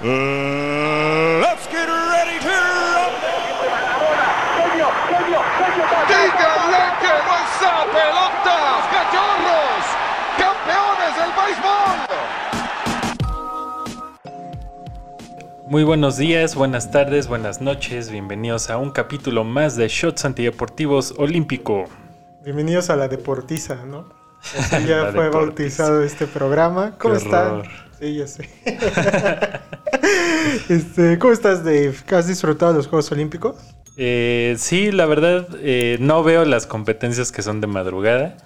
Let's get ready to rumble. ¡Díganle que no es a pelotas, cachorros! ¡Campeones del béisbol! Muy buenos días, buenas tardes, buenas noches, bienvenidos a un capítulo más de Shots Antideportivos Olímpico. Bienvenidos a la Deportiza, ¿no? Así ya fue Deportiza. bautizado este programa. ¿Cómo Qué están? horror. Sí, ya sé. este, ¿Cómo estás, Dave? ¿Has disfrutado de los Juegos Olímpicos? Eh, sí, la verdad, eh, no veo las competencias que son de madrugada.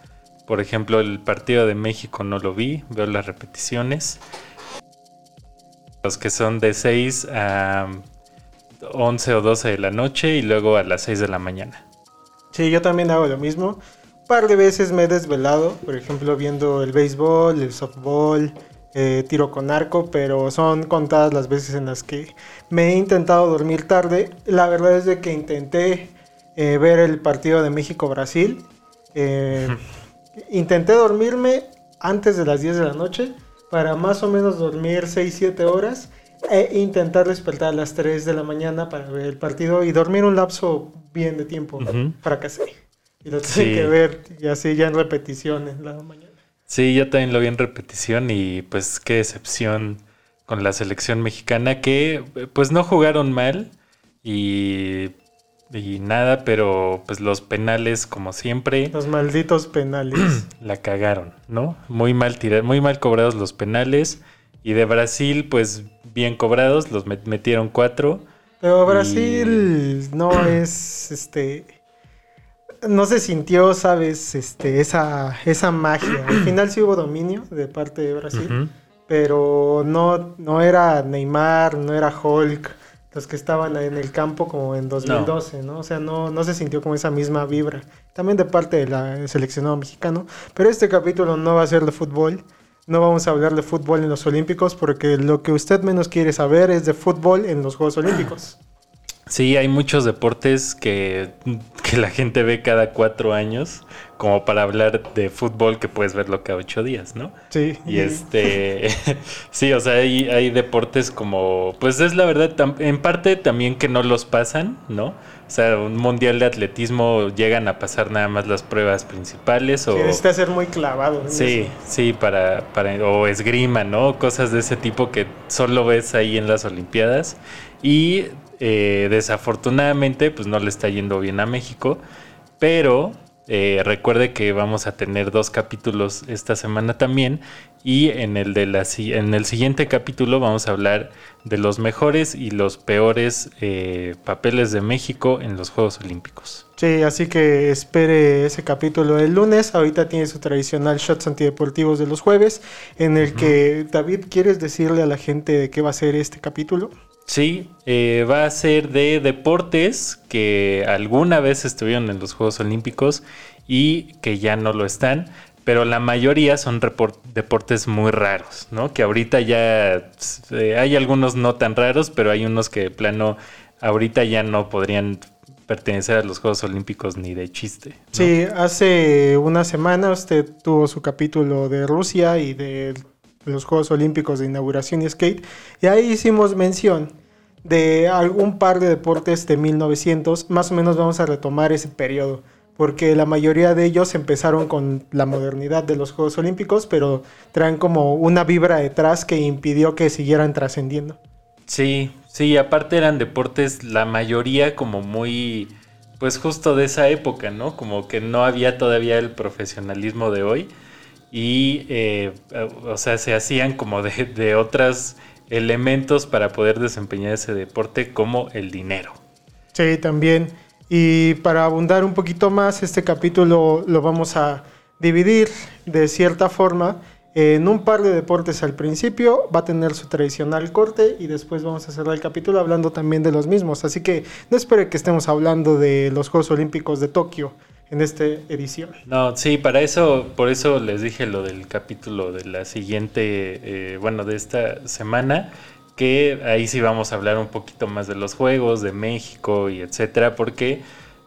Por ejemplo, el partido de México no lo vi, veo las repeticiones. Los que son de 6 a 11 o 12 de la noche y luego a las 6 de la mañana. Sí, yo también hago lo mismo. Un par de veces me he desvelado, por ejemplo, viendo el béisbol, el softball, eh, tiro con arco, pero son contadas las veces en las que me he intentado dormir tarde. La verdad es de que intenté eh, ver el partido de México-Brasil. Eh, intenté dormirme antes de las 10 de la noche para más o menos dormir 6-7 horas e intentar despertar a las 3 de la mañana para ver el partido y dormir un lapso bien de tiempo. Ujú. Fracasé. Y lo tuve Sí. que ver y así ya en repetición en la mañana. Sí, yo también lo vi en repetición y pues qué decepción con la selección mexicana que pues no jugaron mal y, y nada, pero pues los penales como siempre Los malditos penales. la cagaron, ¿no? Muy mal tira- muy mal cobrados los penales y de Brasil pues bien cobrados, los met- metieron cuatro. Pero Brasil no es este no se sintió, sabes, este esa esa magia. Al final sí hubo dominio de parte de Brasil, pero no no era Neymar, no era Hulk, los que estaban en el campo como en 2012, ¿no? O sea, no no se sintió como esa misma vibra. También de parte del la seleccionado mexicano, pero este capítulo no va a ser de fútbol. No vamos a hablar de fútbol en los Olímpicos porque lo que usted menos quiere saber es de fútbol en los Juegos Olímpicos. Sí, hay muchos deportes que, que la gente ve cada cuatro años, como para hablar de fútbol que puedes verlo cada ocho días, ¿no? Sí. Y este, sí, o sea, hay, hay deportes como, pues es la verdad, en parte también que no los pasan, ¿no? O sea, un mundial de atletismo llegan a pasar nada más las pruebas principales o... Sí, necesita ser muy clavado. Sí, eso. sí, para, para, o esgrima, ¿no? Cosas de ese tipo que solo ves ahí en las Olimpiadas. Y eh, desafortunadamente, pues no le está yendo bien a México. Pero eh, recuerde que vamos a tener dos capítulos esta semana también. Y en el, de la, en el siguiente capítulo vamos a hablar de los mejores y los peores eh, papeles de México en los Juegos Olímpicos. Sí, así que espere ese capítulo el lunes. Ahorita tiene su tradicional Shots Antideportivos de los jueves, en el que, David, ¿quieres decirle a la gente de qué va a ser este capítulo? Sí, eh, va a ser de deportes que alguna vez estuvieron en los Juegos Olímpicos y que ya no lo están, pero la mayoría son deportes muy raros, ¿no? Que ahorita ya eh, hay algunos no tan raros, pero hay unos que de plano ahorita ya no podrían pertenecer a los Juegos Olímpicos ni de chiste. Sí, hace una semana usted tuvo su capítulo de Rusia y de los Juegos Olímpicos de inauguración y skate, y ahí hicimos mención de algún par de deportes de 1900, más o menos vamos a retomar ese periodo, porque la mayoría de ellos empezaron con la modernidad de los Juegos Olímpicos, pero traen como una vibra detrás que impidió que siguieran trascendiendo. Sí, sí, aparte eran deportes, la mayoría como muy, pues justo de esa época, ¿no? Como que no había todavía el profesionalismo de hoy y, eh, o sea, se hacían como de, de otros elementos para poder desempeñar ese deporte como el dinero. Sí, también. Y para abundar un poquito más, este capítulo lo vamos a dividir de cierta forma en un par de deportes al principio. Va a tener su tradicional corte y después vamos a cerrar el capítulo hablando también de los mismos. Así que no espere que estemos hablando de los Juegos Olímpicos de Tokio en esta edición. No, sí, para eso, por eso les dije lo del capítulo de la siguiente, eh, bueno, de esta semana, que ahí sí vamos a hablar un poquito más de los juegos, de México y etcétera, porque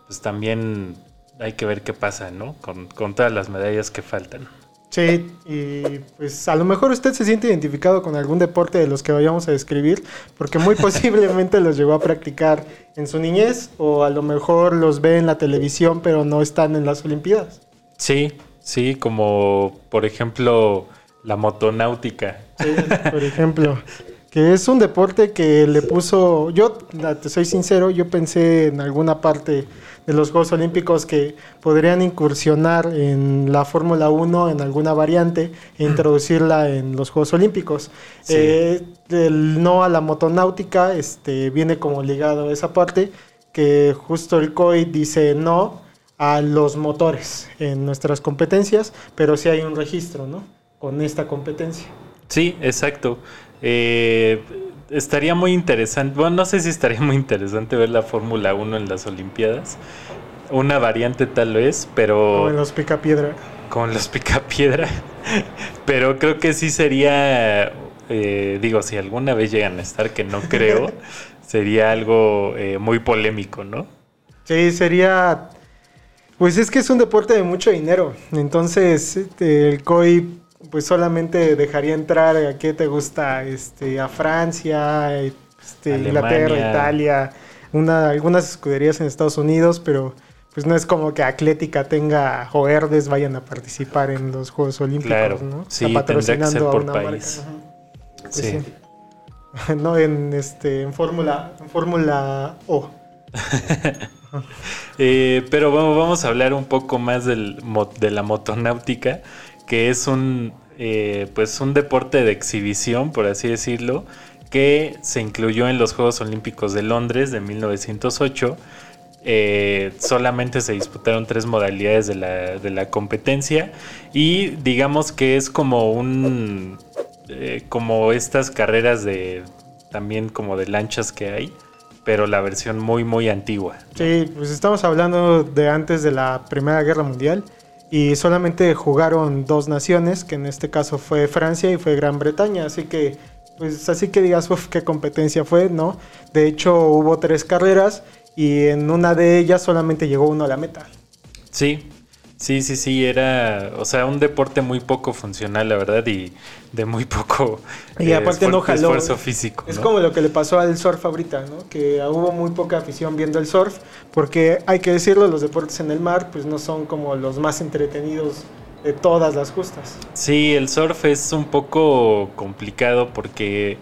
pues también hay que ver qué pasa, ¿no? Con, con todas las medallas que faltan. Sí, y pues a lo mejor usted se siente identificado con algún deporte de los que vayamos a describir, porque muy posiblemente los llegó a practicar en su niñez o a lo mejor los ve en la televisión pero no están en las Olimpiadas. Sí, sí, como por ejemplo la motonáutica. Sí, por ejemplo, que es un deporte que le puso, yo te soy sincero, yo pensé en alguna parte de los Juegos Olímpicos que podrían incursionar en la Fórmula 1 en alguna variante e introducirla en los Juegos Olímpicos. Sí. Eh, el no a la motonáutica este, viene como ligado a esa parte, que justo el COI dice no a los motores en nuestras competencias, pero sí hay un registro, ¿no? Con esta competencia. Sí, exacto. Eh, estaría muy interesante, bueno, no sé si estaría muy interesante ver la Fórmula 1 en las Olimpiadas. Una variante tal vez, pero... O en los picapiedra. con los picapiedra. Pero creo que sí sería, eh, digo, si alguna vez llegan a estar, que no creo, sería algo eh, muy polémico, ¿no? Sí, sería. Pues es que es un deporte de mucho dinero. Entonces, este, el COI, pues solamente dejaría entrar a qué te gusta, este, a Francia, este, Alemania. Inglaterra, Italia, una, algunas escuderías en Estados Unidos, pero pues no es como que Atlética tenga o Herdes vayan a participar en los Juegos Olímpicos, Claro, ¿no? sí, tendría que ser por marca. país. Ajá. Pues Sí. sí. no en este en Fórmula en Fórmula O. Eh, pero bueno, vamos a hablar un poco más del, de la motonáutica, que es un, eh, pues un deporte de exhibición, por así decirlo, que se incluyó en los Juegos Olímpicos de Londres de 1908. Eh, solamente se disputaron tres modalidades de la, de la competencia y digamos que es como un eh, como estas carreras de también como de lanchas que hay pero la versión muy muy antigua Sí, pues estamos hablando de antes de la Primera Guerra Mundial y solamente jugaron dos naciones, que en este caso fue Francia y fue Gran Bretaña, así que pues así que digas, qué competencia fue, ¿no? De hecho hubo tres carreras y en una de ellas solamente llegó uno a la meta. Sí, sí, sí, sí, era, o sea, un deporte muy poco funcional, la verdad, y de muy poco Y eh, aparte no esfuer- jaló. esfuerzo físico. Es ¿no? como lo que le pasó al surf ahorita, ¿no? Que hubo muy poca afición viendo el surf, porque hay que decirlo, los deportes en el mar pues no son como los más entretenidos de todas las justas. Sí, el surf es un poco complicado porque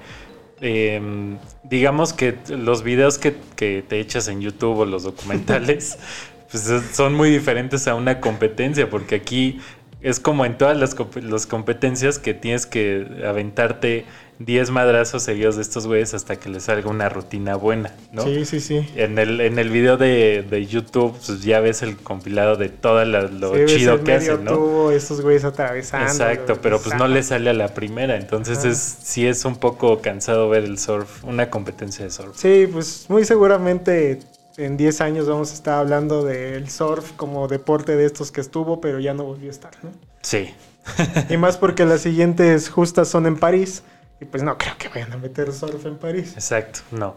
em, digamos que los videos que, que te echas en YouTube o los documentales pues, son muy diferentes a una competencia porque aquí es como en todas las, comp- las competencias que tienes que aventarte 10 madrazos seguidos de estos güeyes hasta que les salga una rutina buena, ¿no? Sí, sí, sí. En el, en el video de, de YouTube pues ya ves el compilado de todo la- lo Sí, chido que hacen, ¿no? tubo, estos güeyes atravesando. Exacto, pero pues no le sale a la primera, entonces Ajá. es, sí es un poco cansado ver el surf, una competencia de surf. Sí, pues muy seguramente en 10 años vamos a estar hablando del surf como deporte de estos que estuvo, pero ya no volvió a estar, ¿no? Sí, Y más porque las siguientes justas son en París, y pues no creo que vayan a meter surf en París. exacto, no.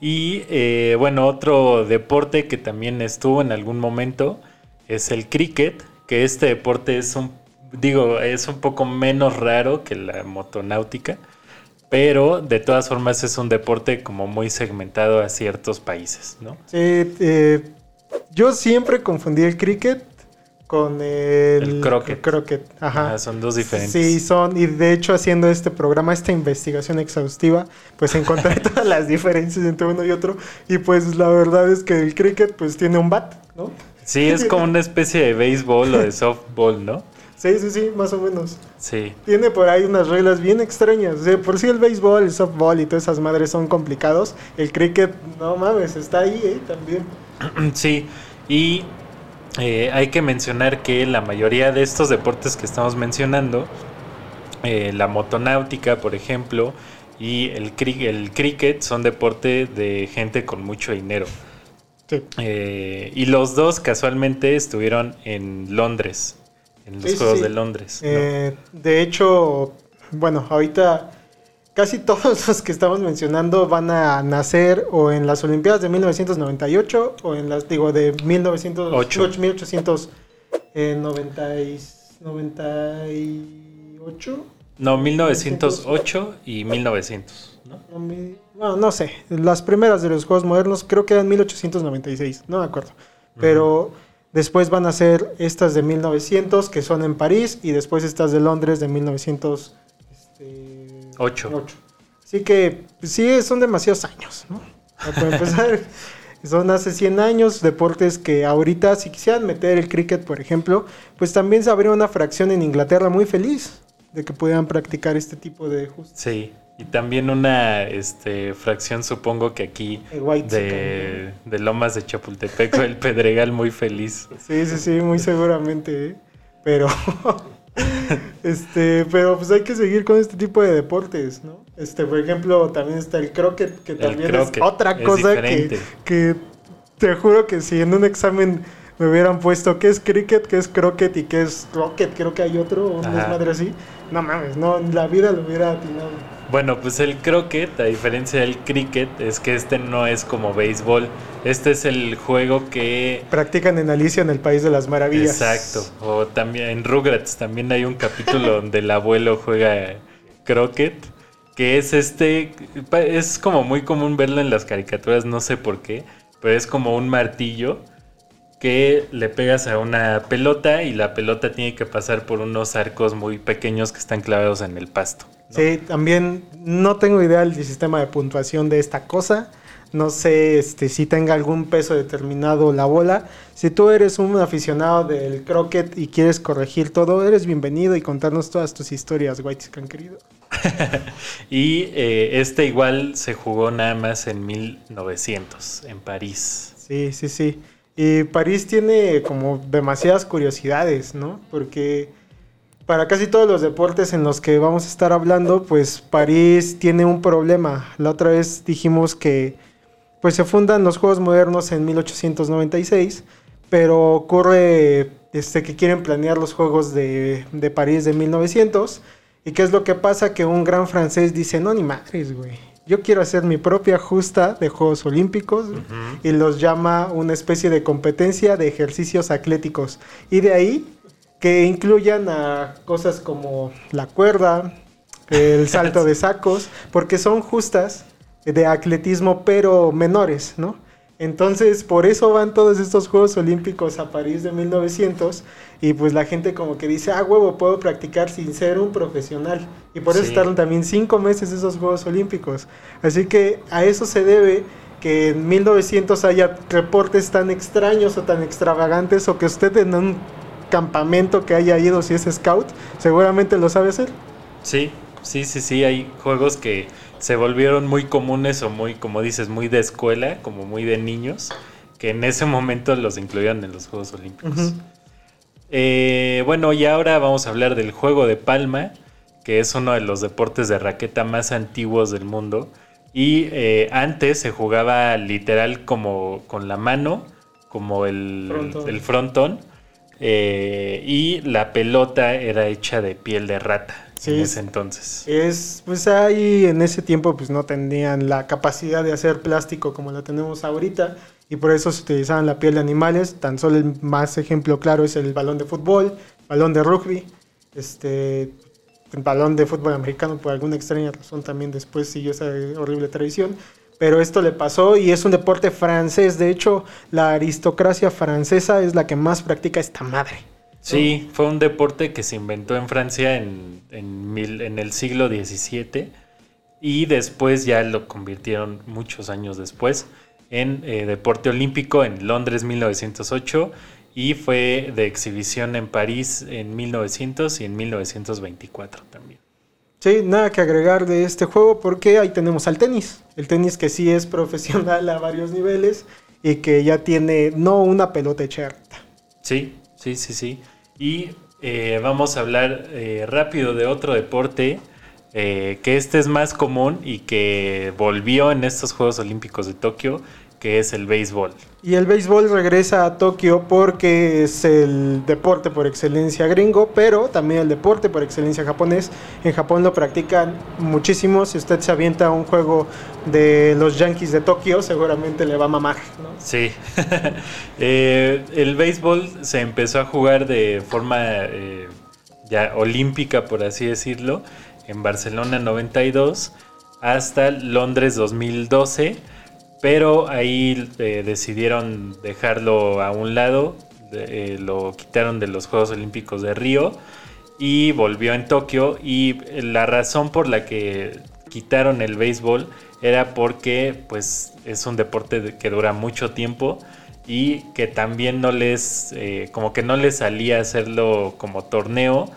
Y eh, bueno, otro deporte que también estuvo en algún momento es el cricket, que este deporte es un, digo, es un poco menos raro que la motonáutica, pero de todas formas es un deporte como muy segmentado a ciertos países, ¿no? Sí, eh, yo siempre confundí el cricket con el, El croquet. croquet, Ajá. Ah, son dos diferentes. Sí, son, y de hecho haciendo este programa, esta investigación exhaustiva, pues encontré todas las diferencias entre uno y otro, y pues la verdad es que el cricket pues tiene un bat, ¿no? Sí, es como una especie de béisbol o de softball, ¿no? Sí, sí, sí, más o menos. Sí, Tiene por ahí unas reglas bien extrañas. O sea, por si el béisbol, el softball y todas esas madres son complicados, el cricket, no mames, está ahí, ¿eh? También. sí. Y eh, hay que mencionar que la mayoría de estos deportes que estamos mencionando, eh, la motonáutica, por ejemplo, y el, cri- el cricket son deporte de gente con mucho dinero. Sí. Eh, y los dos casualmente estuvieron en Londres, en los Sí, Juegos sí. de Londres. ¿no? Eh, de hecho, bueno, ahorita casi todos los que estamos mencionando van a nacer o en las Olimpiadas de 1998 o en las, digo, de 1900, Ocho. 1890 y- 1998. No, 1908 y 1900, ¿no? No, mi- no, no sé. Las primeras de los juegos modernos creo que eran 1896, no me acuerdo. Pero después van a ser estas de 1900 que son en París y después estas de Londres de 1908. Ocho. Así que pues, sí, son demasiados años, ¿no? Para empezar, son hace 100 años deportes que ahorita si quisieran meter el cricket, por ejemplo, pues también se habría una fracción en Inglaterra muy feliz de que pudieran practicar este tipo de justos. Sí. Y también una este, fracción, supongo que aquí, de, de Lomas de Chapultepec, el Pedregal muy feliz. Sí, sí, sí, muy seguramente. ¿eh? Pero, este, pero pues hay que seguir con este tipo de deportes, ¿no? Este, por ejemplo, también está el croquet, que también croquet es otra es cosa que, diferente. que te juro que si en un examen me hubieran puesto qué es cricket, qué es croquet y qué es rocket, creo que hay otro, un desmadre así. No mames, no, en la vida lo hubiera atinado. Bueno, pues el croquet, a diferencia del cricket, es que este no es como béisbol. Este es el juego que... Practican en Alicia en el País de las Maravillas. Exacto. O también en Rugrats también hay un capítulo donde el abuelo juega croquet. Que es este... Es como muy común verlo en las caricaturas, no sé por qué. Pero es como un martillo que le pegas a una pelota y la pelota tiene que pasar por unos arcos muy pequeños que están clavados en el pasto. Sí, también no tengo idea del sistema de puntuación de esta cosa. No sé este, si tenga algún peso determinado la bola. Si tú eres un aficionado del croquet y quieres corregir todo, eres bienvenido y contarnos todas tus historias, White querido. Y eh, este igual se jugó nada más en 1900, en París. Sí, sí, sí. Y París tiene como demasiadas curiosidades, ¿no? Porque para casi todos los deportes en los que vamos a estar hablando, pues París tiene un problema. La otra vez dijimos que pues se fundan los Juegos Modernos en 1896, pero ocurre este, que quieren planear los Juegos de, de París de 1900. ¿Y qué es lo que pasa? Que un gran francés dice, no, ni madres, güey. Yo quiero hacer mi propia justa de Juegos Olímpicos y los llama una especie de competencia de ejercicios atléticos. Y de ahí que incluyan a cosas como la cuerda, el salto de sacos, porque son justas de atletismo, pero menores, ¿no? Entonces, por eso van todos estos Juegos Olímpicos a París de 1900 y pues la gente como que dice, ah, huevo, puedo practicar sin ser un profesional. Y por eso Sí. tardan también cinco meses esos Juegos Olímpicos. Así que a eso se debe que en 1900 haya reportes tan extraños o tan extravagantes o que usted en un campamento que haya ido, si es scout, seguramente lo sabe hacer. Sí, sí, sí, sí, hay juegos que se volvieron muy comunes o muy, como dices, muy de escuela, como muy de niños, que en ese momento los incluían en los Juegos Olímpicos. Eh, bueno, y ahora vamos a hablar del juego de palma, que es uno de los deportes de raqueta más antiguos del mundo. Y eh, antes se jugaba literal como con la mano, como el Frontón. el frontón. Eh, y la pelota era hecha de piel de rata Sí, en es- ese entonces. Es, pues ahí en ese tiempo pues no tenían la capacidad de hacer plástico como la tenemos ahorita y por eso se utilizaban la piel de animales. Tan solo el más ejemplo claro es el balón de fútbol, balón de rugby, este, el balón de fútbol americano por alguna extraña razón también después siguió esa horrible tradición. Pero esto le pasó y es un deporte francés. De hecho, la aristocracia francesa es la que más practica esta madre. Sí, fue un deporte que se inventó en Francia en, en, el siglo XVII y después ya lo convirtieron muchos años después en eh, deporte olímpico en Londres 1908 y fue de exhibición en París en 1900 y en 1924 también. Sí, nada que agregar de este juego porque ahí tenemos al tenis. El tenis que sí es profesional a varios niveles y que ya tiene no una pelota hecha. Sí, sí, sí, sí. Y eh, vamos a hablar eh, rápido de otro deporte eh, que este es más común y que volvió en estos Juegos Olímpicos de Tokio, que es el béisbol. Y el béisbol regresa a Tokio porque es el deporte por excelencia gringo, pero también el deporte por excelencia japonés. En Japón lo practican muchísimo. Si usted se avienta un juego de los Yankees de Tokio, seguramente le va a mamar. ¿no? Sí. Eh, el béisbol se empezó a jugar de forma eh, ya olímpica, por así decirlo, en Barcelona 92 hasta Londres 2012, pero ahí eh, decidieron dejarlo a un lado, eh, lo quitaron de los Juegos Olímpicos de Río y volvió en Tokio. Y la razón por la que quitaron el béisbol era porque pues es un deporte de- que dura mucho tiempo y que también no les eh, como que no les salía hacerlo como torneo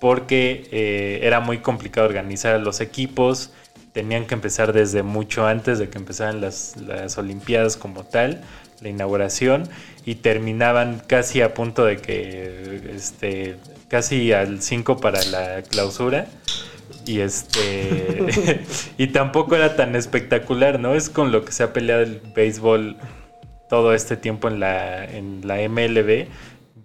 porque eh, era muy complicado organizar a los equipos tenían que empezar desde mucho antes de que empezaran las, las olimpiadas como tal la inauguración y terminaban casi a punto de que este casi al 5 para la clausura y este y tampoco era tan espectacular, ¿no? Es con lo que se ha peleado el béisbol todo este tiempo en la en la MLB,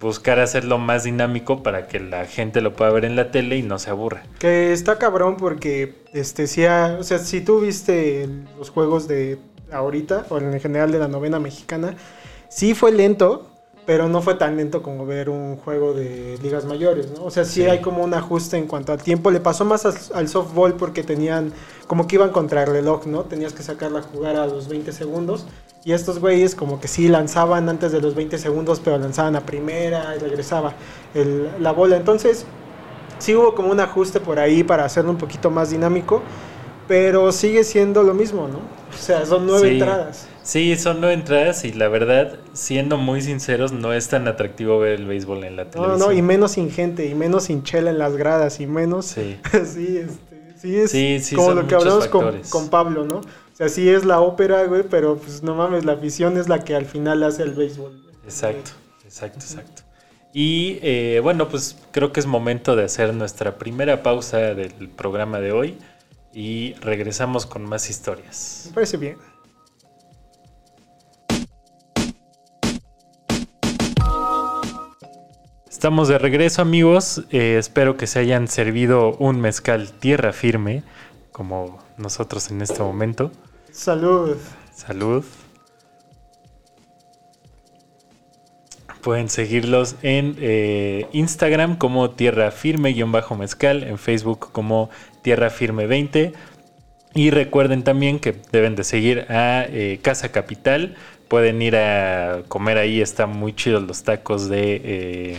buscar hacerlo más dinámico para que la gente lo pueda ver en la tele y no se aburra. Que está cabrón porque, este, si, ha- o sea, si tú viste los juegos de ahorita, o en general de la novena mexicana, sí fue lento, pero no fue tan lento como ver un juego de ligas mayores, ¿no? O sea, sí, Sí. hay como un ajuste en cuanto al tiempo. Le pasó más al, al softball porque tenían, como que iban contra el reloj, ¿no? Tenías que sacarla a jugar a los 20 segundos. Y estos güeyes como que sí lanzaban antes de los 20 segundos, pero lanzaban a primera y regresaba el- la bola. Entonces, sí hubo como un ajuste por ahí para hacerlo un poquito más dinámico, pero sigue siendo lo mismo, ¿no? O sea, son nueve Sí. entradas. Sí, son nueve entradas y la verdad, siendo muy sinceros, no es tan atractivo ver el béisbol en la No, televisión. no, y menos sin gente, y menos sin chela en las gradas, y menos... Sí. sí, este, sí es Sí, sí, como lo que hablamos con, Pablo, ¿no? O sea, sí es la ópera, güey, pero pues no mames, la afición es la que al final hace el béisbol. güey. Exacto, exacto, exacto. Y eh, bueno, pues creo que es momento de hacer nuestra primera pausa del programa de hoy y regresamos con más historias. Me parece bien. Estamos de regreso amigos, Eh, espero que se hayan servido un mezcal tierra firme, como nosotros en este momento. Salud. Salud. Pueden seguirlos en eh, Instagram como Tierra Firme-Mezcal, en Facebook como Tierra Firme 20. Y recuerden también que deben de seguir a eh, Casa Capital. Pueden ir a comer ahí, están muy chidos los tacos de, eh,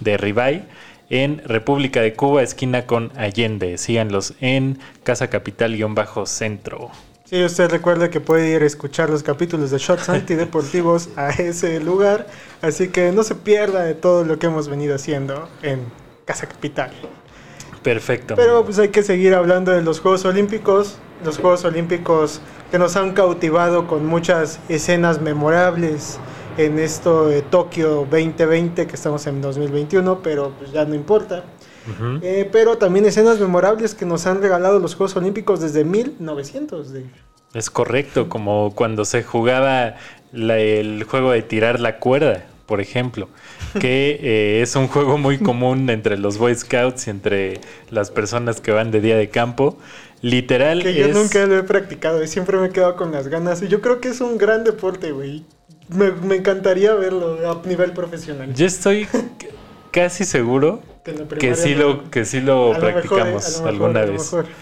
de ribeye. En República de Cuba, esquina con Allende. Síganlos en Casa Capital-Centro. Sí, usted recuerde que puede ir a escuchar los capítulos de Shots Antideportivos a ese lugar, así que no se pierda de todo lo que hemos venido haciendo en Casa Capital. Perfecto. Pero pues hay que seguir hablando de los Juegos Olímpicos, los Juegos Olímpicos que nos han cautivado con muchas escenas memorables en esto de Tokio 2020, que estamos en 2021, pero pues ya no importa. Eh, pero también escenas memorables que nos han regalado los Juegos Olímpicos desde 1900. de- Es correcto, como cuando se jugaba la- el juego de tirar la cuerda, por ejemplo, que eh, es un juego muy común entre los Boy Scouts y entre las personas que van de día de campo. Literal, Que yo es- nunca lo he practicado y siempre me he quedado con las ganas. Y yo creo que es un gran deporte, güey. Me, me encantaría verlo a nivel profesional. yo estoy casi seguro Que sí lo que sí lo A lo mejor, eh, practicamos a lo mejor, alguna a lo vez. mejor.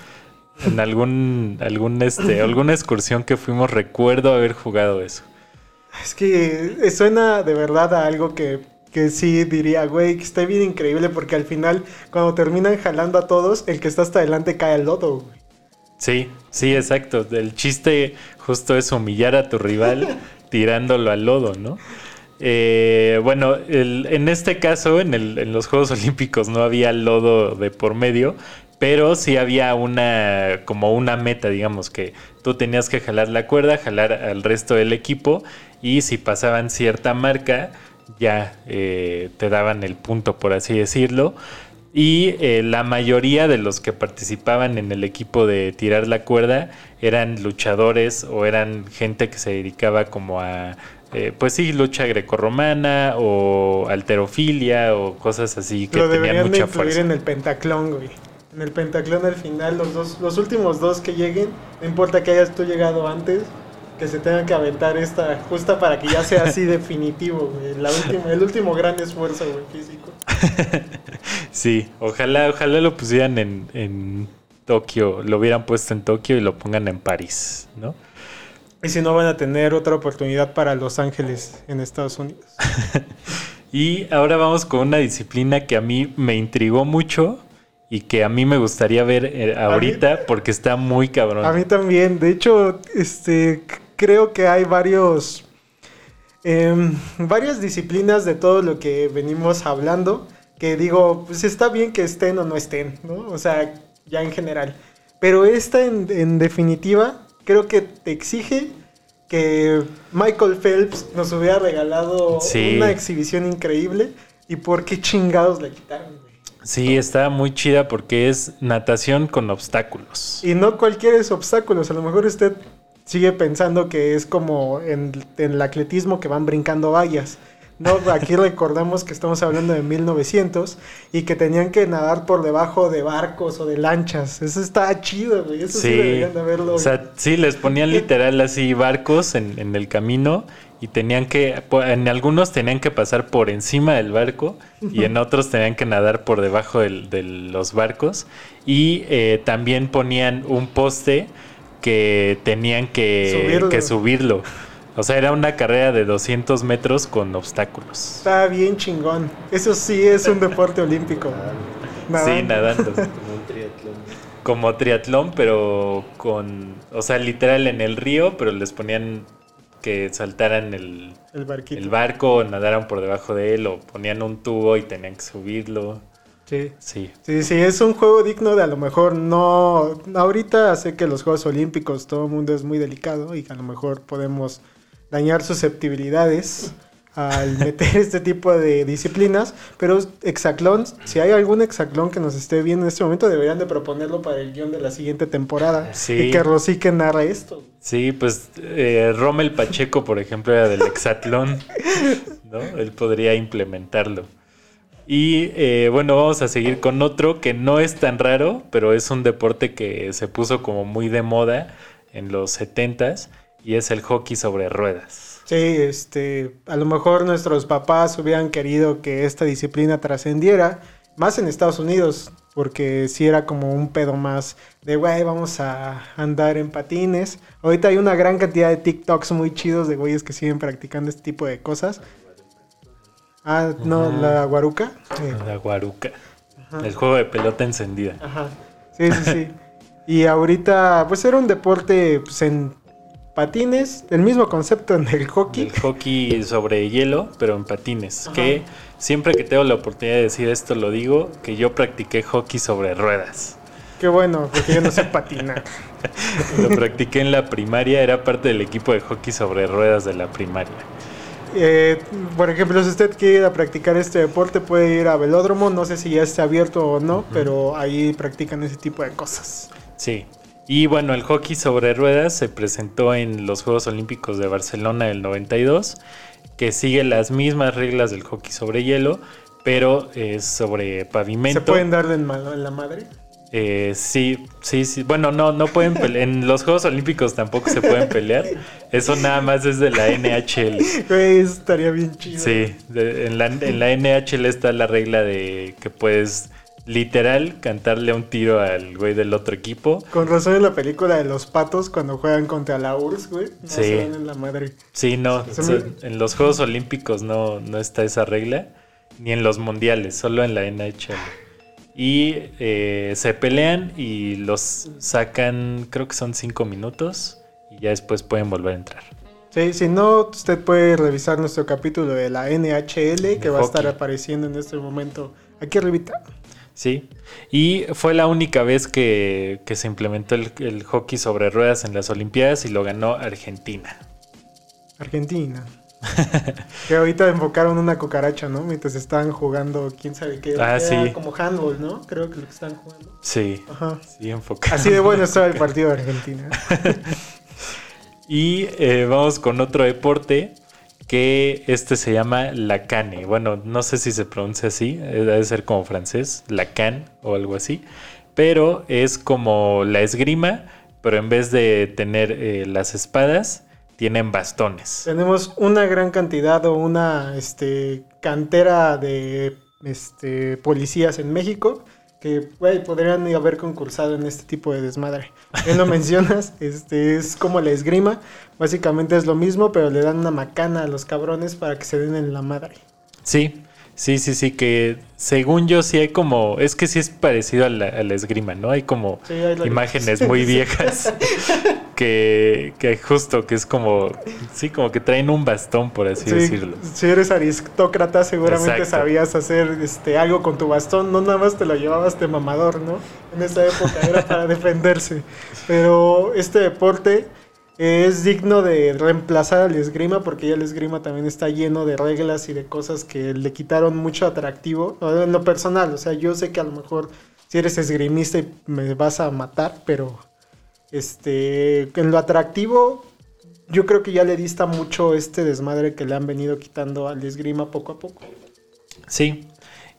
En algún algún este alguna excursión que fuimos recuerdo haber jugado eso. Es que eh, suena de verdad a algo que, que sí diría, güey, que está bien increíble porque al final, cuando terminan jalando a todos, el que está hasta adelante cae al lodo, güey. Sí, sí, exacto. El chiste justo es humillar a tu rival tirándolo al lodo, ¿no? Eh, bueno, el- en este caso, en, el- en los Juegos Olímpicos no había lodo de por medio, pero sí había una, como una meta, digamos, que tú tenías que jalar la cuerda, jalar al resto del equipo y si pasaban cierta marca, ya eh, te daban el punto, por así decirlo. Y eh, la mayoría de los que participaban en el equipo de tirar la cuerda eran luchadores o eran gente que se dedicaba como a, eh, pues sí, lucha grecorromana o alterofilia o cosas así que Lo tenían de mucha incluir fuerza. en el pentaclón, güey. En el pentaclón al final, los dos, los últimos dos que lleguen, no importa que hayas tú llegado antes, que se tenga que aventar esta justa para que ya sea así definitivo, güey. La última, el último gran esfuerzo, güey, físico. Sí, ojalá, ojalá lo pusieran en, en Tokio, lo hubieran puesto en Tokio y lo pongan en París, ¿no? Y si no van a tener otra oportunidad para Los Ángeles en Estados Unidos. Y ahora vamos con una disciplina que a mí me intrigó mucho y que a mí me gustaría ver eh, ahorita porque está muy cabrón. A mí también. De hecho, este creo que hay varios. em, varias disciplinas de todo lo que venimos hablando. Que digo, pues está bien que estén o no estén, ¿no? O sea, ya en general. Pero esta en, en definitiva, creo que te exige que Michael Phelps nos hubiera regalado Sí. una exhibición increíble. ¿Y por qué chingados la quitaron, güey? Sí, está muy chida porque es natación con obstáculos. Y no cualquier es obstáculos. A lo mejor usted sigue pensando que es como en, en el atletismo que van brincando vallas. No, aquí recordamos que estamos hablando de 1900 y que tenían que nadar por debajo de barcos o de lanchas. Eso está chido, güey. Eso sí, Sí, deberían de haberlo. o sea, sí, les ponían literal así barcos en, en el camino y tenían que, en algunos tenían que pasar por encima del barco y en otros tenían que nadar por debajo del- de los barcos y eh, también ponían un poste que tenían que Subirlo. que subirlo. O sea, era una carrera de 200 metros con obstáculos. Está bien chingón. Eso sí es un deporte olímpico. Sí, nadando. Como un triatlón. como triatlón, pero con, o sea, literal en el río, pero les ponían que saltaran el, El barquito. el barco, o nadaran por debajo de él, o ponían un tubo y tenían que subirlo. Sí. Sí, Sí, sí, es un juego digno de a lo mejor no... Ahorita sé que los Juegos Olímpicos todo el mundo es muy delicado y que a lo mejor podemos dañar susceptibilidades al meter este tipo de disciplinas, pero hexatlón, si hay algún hexatlón que nos esté viendo en este momento, deberían de proponerlo para el guion de la siguiente temporada Sí. y que Rosique narre esto. sí, pues eh, Rommel Pacheco, por ejemplo, era del hexatlón, ¿no? Él podría implementarlo. Y eh, bueno, vamos a seguir con otro que no es tan raro, pero es un deporte que se puso como muy de moda en los 70s y es el hockey sobre ruedas. Sí, este, a lo mejor nuestros papás hubieran querido que esta disciplina trascendiera, más en Estados Unidos, porque sí era como un pedo más de, güey, vamos a andar en patines. Ahorita hay una gran cantidad de TikToks muy chidos de güeyes que siguen practicando este tipo de cosas. Ah, no, la guaruca. La guaruca. El juego de pelota encendida. Ajá. Sí, sí, sí. Y ahorita, pues era un deporte pues, en patines, el mismo concepto en el hockey. El hockey sobre hielo, pero en patines. Que siempre que tengo la oportunidad de decir esto lo digo, que yo practiqué hockey sobre ruedas. Qué bueno, porque yo no sé patinar. Lo practiqué en la primaria, era parte del equipo de hockey sobre ruedas de la primaria. Eh, por ejemplo, si usted quiere ir a practicar este deporte, puede ir a velódromo. No sé si ya está abierto o no, pero ahí practican ese tipo de cosas. Sí. Y bueno, el hockey sobre ruedas se presentó en los Juegos Olímpicos de Barcelona del 92, que sigue las mismas reglas del hockey sobre hielo, pero es sobre pavimento. ¿Se pueden ma- en la madre? Eh, sí, sí, sí. Bueno, no, no pueden pelear. En los Juegos Olímpicos tampoco se pueden pelear. Eso nada más es de la NHL. Güey, estaría bien chido. Sí, de- en, la, en la NHL está la regla de que puedes literal cantarle un tiro al güey del otro equipo. Con razón en la película de los patos, cuando juegan contra la URSS, güey, no Sí. se dan en la madre. Sí, no, Se so- me- en los Juegos Olímpicos no, no está esa regla, ni en los mundiales, solo en la NHL. Y eh, se pelean y los sacan, creo que son cinco minutos, y ya después pueden volver a entrar. Sí, si no, usted puede revisar nuestro capítulo de la NHL que va a estar apareciendo en este momento aquí arribita. Sí, y fue la única vez que, que se implementó el, el hockey sobre ruedas en las Olimpiadas y lo ganó Argentina. Argentina. que ahorita enfocaron una cucaracha, ¿no? Mientras estaban jugando, quién sabe qué. Ah, Era sí. como handball, ¿no? Creo que lo que están jugando. Sí, Ajá. sí, enfocado. Así de bueno estaba el partido de Argentina. Y eh, vamos con otro deporte que este se llama la cane. Bueno, no sé si se pronuncia así, eh, debe ser como francés, la can o algo así. Pero es como la esgrima, pero en vez de tener eh, las espadas, tienen bastones. Tenemos una gran cantidad o una este, cantera de este, policías en México que podrían haber concursado en este tipo de desmadre. Bien lo mencionas, este, es como la esgrima. Básicamente es lo mismo, pero le dan una macana a los cabrones para que se den en la madre. Sí, sí, sí, sí, que según yo sí hay como, es que sí es parecido a la, a la esgrima, ¿no? Hay como Sí, hay imágenes muy viejas que, que justo, que es como, sí, como que traen un bastón, por así Sí, decirlo. si eres aristócrata, seguramente Exacto. sabías hacer este, algo con tu bastón. No nada más te lo llevabas de mamador, ¿no? En esa época era para defenderse. Pero este deporte es digno de reemplazar al esgrima porque ya el esgrima también está lleno de reglas y de cosas que le quitaron mucho atractivo. En lo personal, o sea, yo sé que a lo mejor si eres esgrimista y me vas a matar, pero este en lo atractivo yo creo que ya le dista mucho este desmadre que le han venido quitando al esgrima poco a poco. Sí.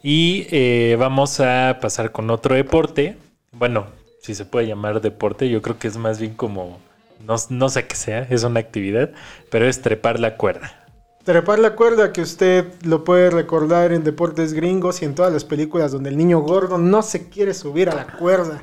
Y eh, vamos a pasar con otro deporte. Bueno, si se puede llamar deporte, yo creo que es más bien como, no, no sé qué sea, es una actividad, pero es trepar la cuerda. Trepar la cuerda que usted lo puede recordar en deportes gringos y en todas las películas donde el niño gordo no se quiere subir a la cuerda.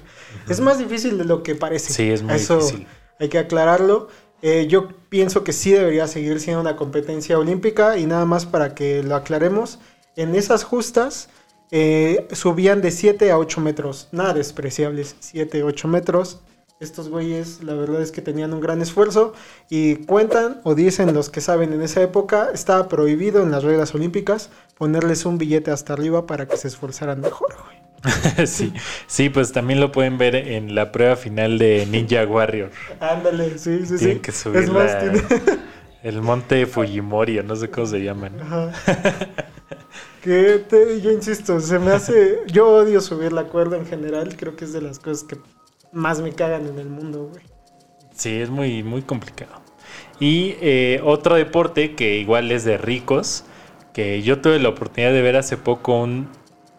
Es más difícil de lo que parece. Sí, es muy Eso difícil. Hay que aclararlo. Eh, yo pienso que sí debería seguir siendo una competencia olímpica y nada más para que lo aclaremos. En esas justas eh, subían de 7 a 8 metros, nada despreciables, 7, 8 metros. Estos güeyes, la verdad es que tenían un gran esfuerzo y cuentan o dicen los que saben en esa época, estaba prohibido en las reglas olímpicas ponerles un billete hasta arriba para que se esforzaran mejor, güey. sí, sí, pues también lo pueden ver en la prueba final de Ninja Warrior. Ándale, sí, sí, Tienen sí. que subir es más, la- tiene- el monte Fujimori, o no sé cómo se llaman. Ajá. que te- yo insisto, se me hace. Yo odio subir la cuerda en general. Creo que es de las cosas que más me cagan en el mundo, güey. Sí, es muy, muy complicado. Y eh, otro deporte que igual es de ricos, que yo tuve la oportunidad de ver hace poco un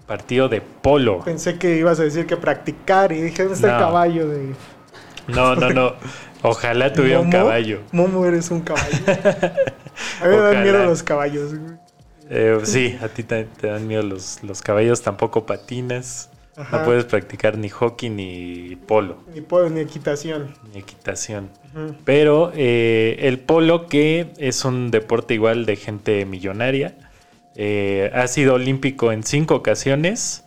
partido de polo. Pensé que ibas a decir que practicar y dije, ¿dónde está el caballo de. No, no, no. Ojalá tuviera un caballo. Momo, eres un caballo. A mí me dan miedo los caballos, güey. Eh, sí, a ti te, te dan miedo los, los caballos, tampoco patinas. Ajá. No puedes practicar ni hockey ni polo, Ni puedo, ni equitación. ni equitación. Pero eh, el polo, que es un deporte igual de gente millonaria, eh, ha sido olímpico en cinco ocasiones.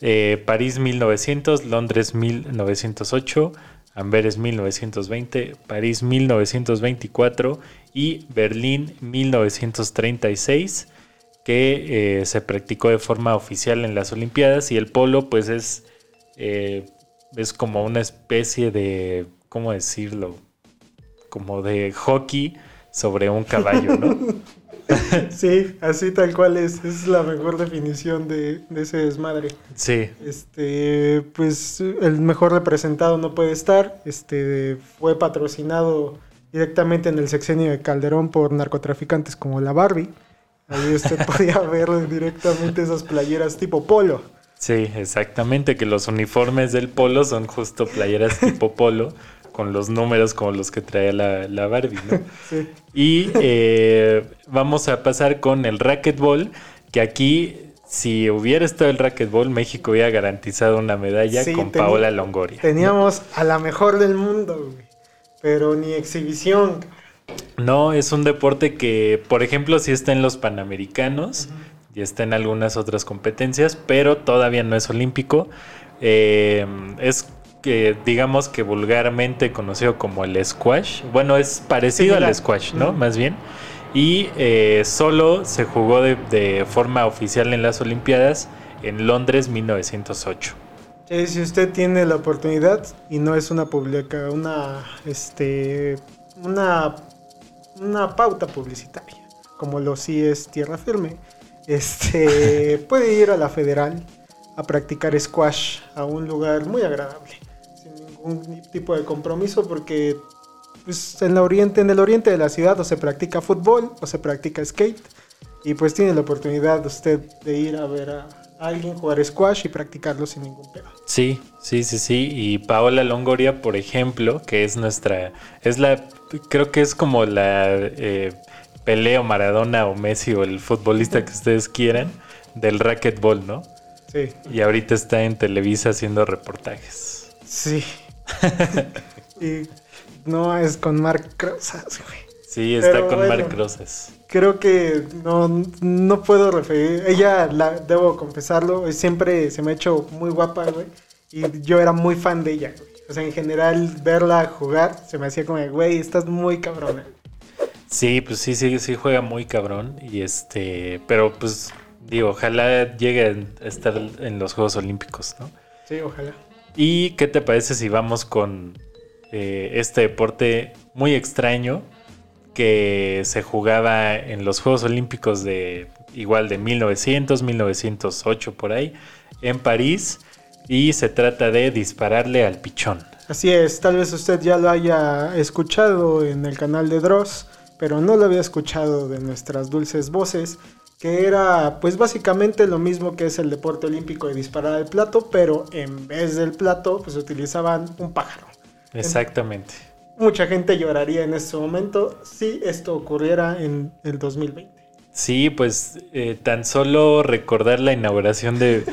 Eh, París 1900, Londres 1908, Amberes 1920, París 1924 y Berlín 1936 que eh, se practicó de forma oficial en las Olimpiadas y el polo pues es, eh, es como una especie de, ¿cómo decirlo? Como de hockey sobre un caballo, ¿no? Sí, así tal cual es. Es la mejor definición de, de ese desmadre. Sí, Este, pues el mejor representado no puede estar. Este fue patrocinado directamente en el sexenio de Calderón por narcotraficantes como la Barbie. Ahí usted podía ver directamente esas playeras tipo polo. sí, exactamente, que los uniformes del polo son justo playeras tipo polo con los números como los que traía la, la Barbie, ¿no? Sí. Y eh, vamos a pasar con el racquetball, que aquí, si hubiera estado el racquetball, México hubiera garantizado una medalla Sí, con Paola Longoria. Teníamos a la mejor del mundo, güey. Pero ni exhibición. No, es un deporte que, por ejemplo, sí está en los Panamericanos y está en algunas otras competencias, pero todavía no es olímpico. Eh, es que, digamos que vulgarmente conocido como el squash. Bueno, es parecido al squash, ¿no? Más bien. Y eh, solo se jugó de, de forma oficial en las Olimpiadas en Londres 1908. Sí, si usted tiene la oportunidad y no es una publica, una este una una pauta publicitaria, como lo sí es Tierra Firme, este puede ir a la Federal a practicar squash a un lugar muy agradable, sin ningún tipo de compromiso porque pues, en, la oriente, en el oriente de la ciudad o se practica fútbol o se practica skate y pues tiene la oportunidad usted de ir a ver a, a alguien jugar squash y practicarlo sin ningún pedo. Sí, sí, sí, sí. Y Paola Longoria, por ejemplo, que es nuestra, es la, creo que es como la eh, pelea Maradona o Messi o el futbolista que ustedes quieran del racquetball, ¿no? Sí, Y ahorita está en Televisa haciendo reportajes. sí. y no es con Mark Crozas, güey. Sí, está Pero con bueno. Marc Rosas. Creo que no, no puedo referir. Ella, la, debo confesarlo, siempre se me ha hecho muy guapa, güey. Y yo era muy fan de ella, güey. O sea, en general, verla jugar se me hacía como, güey, estás muy cabrona. Sí, pues sí, sí, sí juega muy cabrón. Y este, pero pues digo, ojalá llegue a estar en los Juegos Olímpicos, ¿no? Sí, ojalá. ¿Y qué te parece si vamos con eh, este deporte muy extraño que se jugaba en los Juegos Olímpicos de igual de 1900, 1908 por ahí, en París? Y se trata de dispararle al pichón. Así es, tal vez usted ya lo haya escuchado en el canal de Dross, pero no lo había escuchado de nuestras dulces voces, que era pues básicamente lo mismo que es el deporte olímpico de disparar al plato, pero en vez del plato pues utilizaban un pájaro. Exactamente. Mucha gente lloraría en este momento si esto ocurriera en el 2020. Sí, pues eh, tan solo recordar la inauguración de,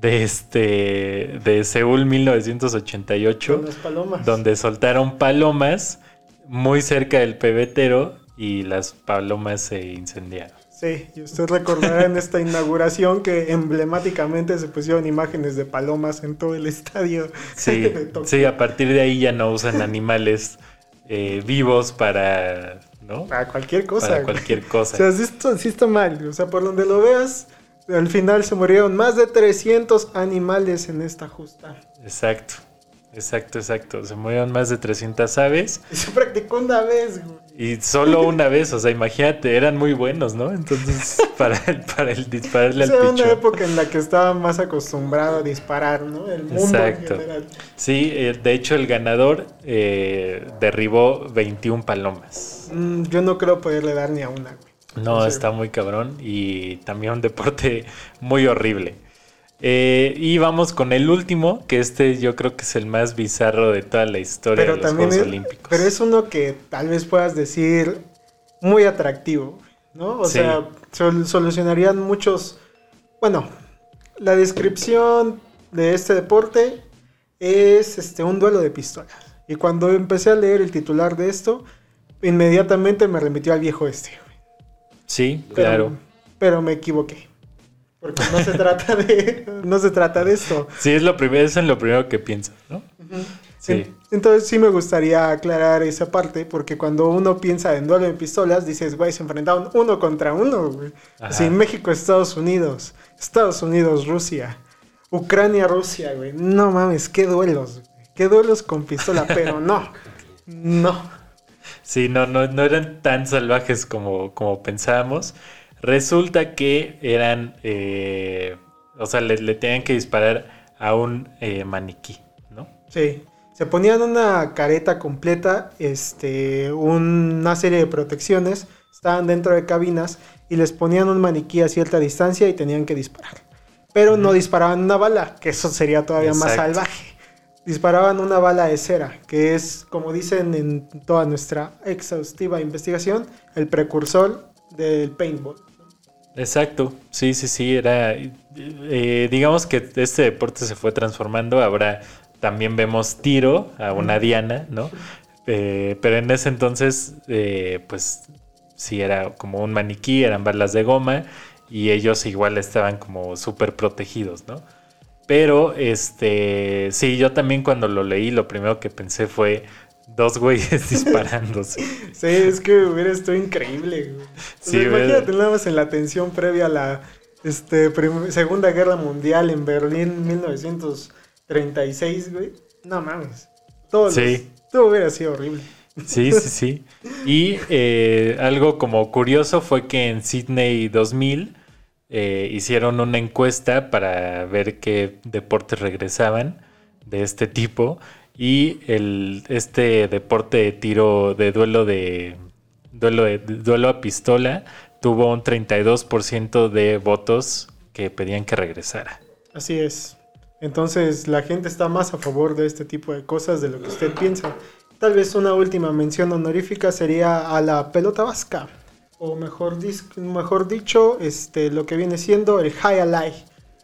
de este de Seúl 1988, Con las palomas. donde soltaron palomas muy cerca del pebetero y las palomas se incendiaron. Sí, y usted recordará en esta inauguración que emblemáticamente se pusieron imágenes de palomas en todo el estadio. Sí, sí, a partir de ahí ya no usan animales eh, vivos para, ¿no? Para cualquier cosa. Para cualquier O cosa. sea, sí está, sí está mal. O sea, por donde lo veas, al final se murieron más de 300 animales en esta justa. Exacto, exacto, exacto. Se murieron más de 300 aves. Y se practicó una vez, güey. Y solo una vez, o sea, imagínate, eran muy buenos, ¿no? Entonces, para el, para el dispararle O al sea, una pichón. época en la que estaba más acostumbrado a disparar, ¿no? El mundo Exacto. en general. Sí, eh, de hecho el ganador eh, derribó 21 palomas. Mm, yo no creo poderle dar ni a una, güey. No, Sí. está muy cabrón y también un deporte muy horrible. Eh, y vamos con el último, que este yo creo que es el más bizarro de toda la historia Pero de los también Juegos es, Olímpicos. pero es uno que tal vez puedas decir muy atractivo, ¿no? O Sí. sea, sol- solucionarían muchos... Bueno, la descripción de este deporte es este, un duelo de pistolas. Y cuando empecé a leer el titular de esto, inmediatamente me remitió al viejo este. Sí, Pero- claro. Pero me equivoqué. Porque no se trata de, no se trata de esto. Sí, es lo primero, eso es lo primero que pienso, ¿no? Sí. En- Entonces sí me gustaría aclarar esa parte, porque cuando uno piensa en duelo de pistolas, dices, güey, se enfrentaron uno contra uno, güey. Así, México, Estados Unidos, Estados Unidos, Rusia, Ucrania, Rusia, güey. No mames, qué duelos, güey. Qué duelos con pistola, pero no, no. Sí, no, no, no eran tan salvajes como, como pensábamos. Resulta que eran, eh, o sea, le, le tenían que disparar a un eh, maniquí, ¿no? Sí. Se ponían una careta completa, este, una serie de protecciones, estaban dentro de cabinas y les ponían un maniquí a cierta distancia y tenían que disparar. Pero no disparaban una bala, que eso sería todavía más salvaje. Disparaban una bala de cera, que es, como dicen en toda nuestra exhaustiva investigación, el precursor del paintball. Exacto, sí, sí, sí, era, eh, digamos que este deporte se fue transformando, ahora también vemos tiro a una diana, ¿no? Eh, pero en ese entonces, eh, pues sí, era como un maniquí, eran balas de goma y ellos igual estaban como súper protegidos, ¿no? Pero, este, sí, yo también cuando lo leí, lo primero que pensé fue dos güeyes disparándose. Sí, es que hubiera estado increíble. güey. O Sí, sea, hubiera- imagínate nada más en la tensión previa a la este, Segunda Guerra Mundial en Berlín 1936, güey. No mames. Todo, Sí. todo hubiera sido horrible. Sí, sí, sí. Y eh, algo como curioso fue que en Sydney 2000 eh, hicieron una encuesta para ver qué deportes regresaban de este tipo y este deporte de tiro de duelo de duelo, de, duelo a pistola tuvo un 32% de votos que pedían que regresara. Así es. Entonces la gente está más a favor de este tipo de cosas de lo que usted piensa. Tal vez una última mención honorífica sería a la pelota vasca. O mejor, mejor dicho, este, lo que viene siendo el high alai.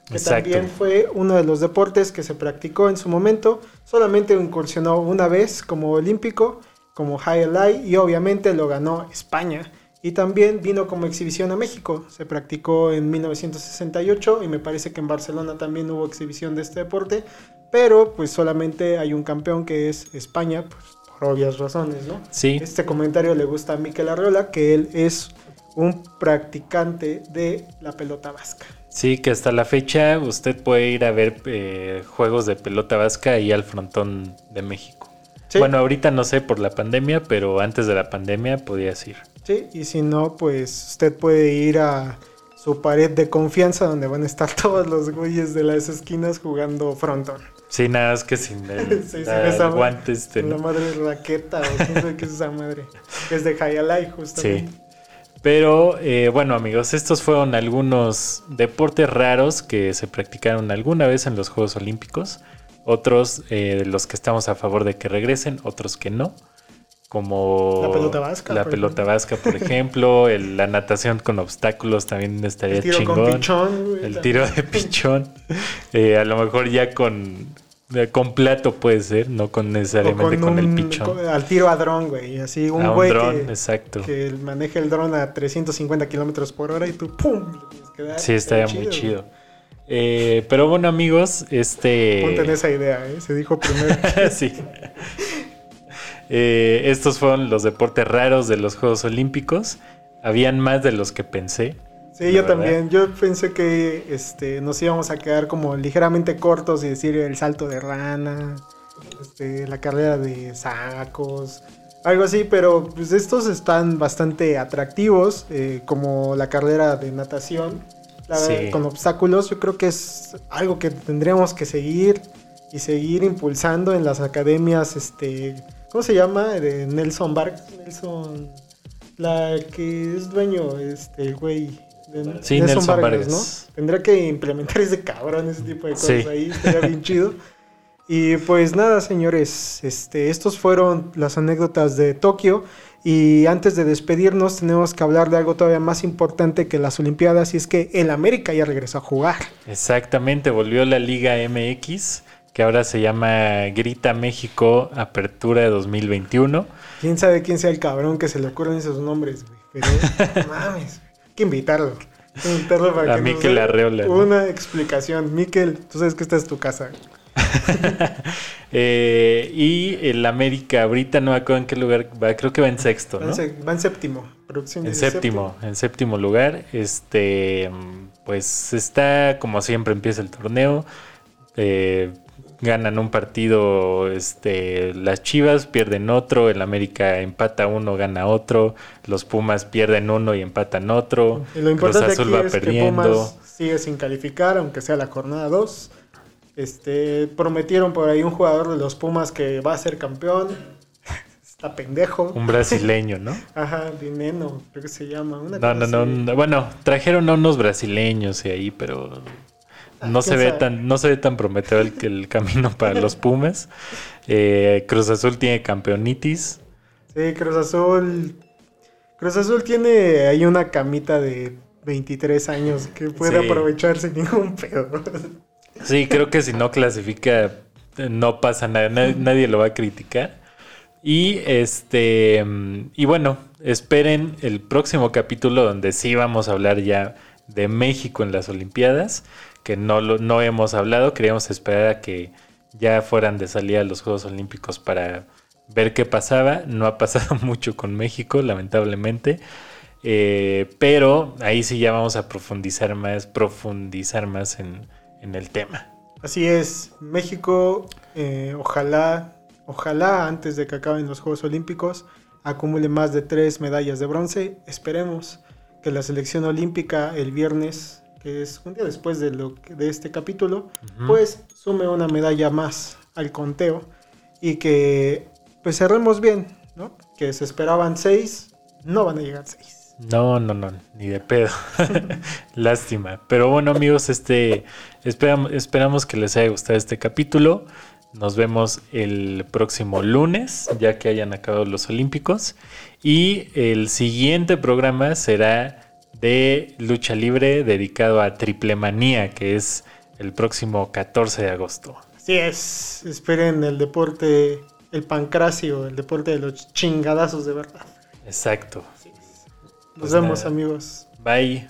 Que Exacto. también fue uno de los deportes que se practicó en su momento. Solamente incursionó una vez como olímpico, como high alai, y obviamente lo ganó España. Y también vino como exhibición a México. Se practicó en 1968 y me parece que en Barcelona también hubo exhibición de este deporte. Pero pues solamente hay un campeón que es España, pues, por obvias razones, ¿no? Sí, Este comentario le gusta a Miquel Arreola, que él es un practicante de la pelota vasca. sí, que hasta la fecha usted puede ir a ver eh, juegos de pelota vasca ahí al frontón de México. Sí. Bueno, ahorita no sé por la pandemia, pero antes de la pandemia podías ir. Sí, y si no, pues usted puede ir a su pared de confianza donde van a estar todos los güeyes de las esquinas jugando frontón. Sí, nada más que sin el, Sí, sí, la- esa el guante este, La ¿no? madre raqueta o quién sabe qué es esa madre. Es de Hayalai, justamente. Sí. Pero eh, bueno amigos, estos fueron algunos deportes raros que se practicaron alguna vez en los Juegos Olímpicos. Otros eh, de los que estamos a favor de que regresen, otros que no. Como La pelota vasca, La por pelota ejemplo. vasca, por ejemplo. el- la natación con obstáculos también estaría El tiro chingón. con pichón, güey, El también. tiro de pichón. Eh, a lo mejor ya con, con plato puede ser, no con necesariamente con, el un- pichón. con- al tiro a dron, güey. Así un güey dron, que, exacto. que maneja el dron a 350 kilómetros por hora y tú, ¡pum! que dar. Sí, estaría muy chido. Eh, pero bueno, amigos, este. Ponte en esa idea, ¿eh? Se dijo primero. sí. Eh, estos fueron los deportes raros de los Juegos Olímpicos. Habían más de los que pensé. Sí, yo verdad. también. Yo pensé que este, nos íbamos a quedar como ligeramente cortos y decir el salto de rana, este, la carrera de sacos, algo así, pero pues estos están bastante atractivos, eh, como la carrera de natación la- Sí. con obstáculos. Yo creo que es algo que tendríamos que seguir y seguir impulsando en las academias, este, ¿cómo se llama? De Nelson Bar Nelson, la que es dueño, este, el güey. De Sí, Nelson Vargas. Tendrá que implementar ese cabrón, ese tipo de cosas Sí. ahí, estaría bien chido. Y pues nada, señores, este, estos fueron las anécdotas de Tokio. Y antes de despedirnos, tenemos que hablar de algo todavía más importante que las Olimpiadas, y es que el América ya regresó a jugar. Exactamente, volvió la Liga MX, que ahora se llama Grita México Apertura 2021. Quién sabe quién sea el cabrón que se le ocurren esos nombres, güey. Pero no mames, que invitarlo. Invitarlo para A que dé Arreola, ¿no? Una explicación. Miquel, tú sabes que esta es tu casa. Eh, y el América, ahorita no me acuerdo en qué lugar va, creo que va en sexto, ¿no? va en séptimo. Producción En de séptimo, en séptimo lugar. Este, mm, pues está como siempre empieza el torneo. Eh, ganan un partido este, las Chivas, pierden otro, el América empata uno, gana otro, los Pumas pierden uno y empatan otro, Y lo Cruz importante Azul aquí va es que perdiendo. Pumas sigue sin calificar, aunque sea la jornada 2. Este, prometieron por ahí un jugador de los Pumas que va a ser campeón. Está pendejo. Un brasileño, ¿no? Ajá, Dineno, creo que se llama. Una No, no, no, no, Bueno, trajeron a unos brasileños y ahí, pero no se ve sabe. tan, no se ve tan prometedor el, el camino para los Pumas. Eh, Cruz Azul tiene campeonitis. Sí, Cruz Azul. Cruz Azul tiene ahí una camita de 23 años que puede Sí. aprovechar sin ningún pedo. Sí, creo que si no clasifica, no pasa nada, na- nadie lo va a criticar. Y este y bueno, esperen el próximo capítulo donde sí vamos a hablar ya de México en las Olimpiadas, que no lo no hemos hablado, queríamos esperar a que ya fueran de salida los Juegos Olímpicos para ver qué pasaba. No ha pasado mucho con México, lamentablemente. Eh, pero ahí sí ya vamos a profundizar más, profundizar más en, en el tema. Así es, México, eh, ojalá, ojalá antes de que acaben los Juegos Olímpicos acumule más de tres medallas de bronce. Esperemos que la selección olímpica el viernes, que es un día después de, lo, de este capítulo, Ujú. pues sume una medalla más al conteo y que pues cerremos bien, ¿no? Que se esperaban seis, no van a llegar seis. No, no, no, ni de pedo. Lástima. Pero bueno, amigos, este esperam- esperamos que les haya gustado este capítulo. Nos vemos el próximo lunes, ya que hayan acabado los Olímpicos. Y el siguiente programa será de lucha libre dedicado a Triple Manía, que es el próximo 14 de agosto. Así es. Esperen el deporte, el pancracio, el deporte de los chingadazos de verdad. Exacto. Nos Pues vemos, nada. amigos. Bye.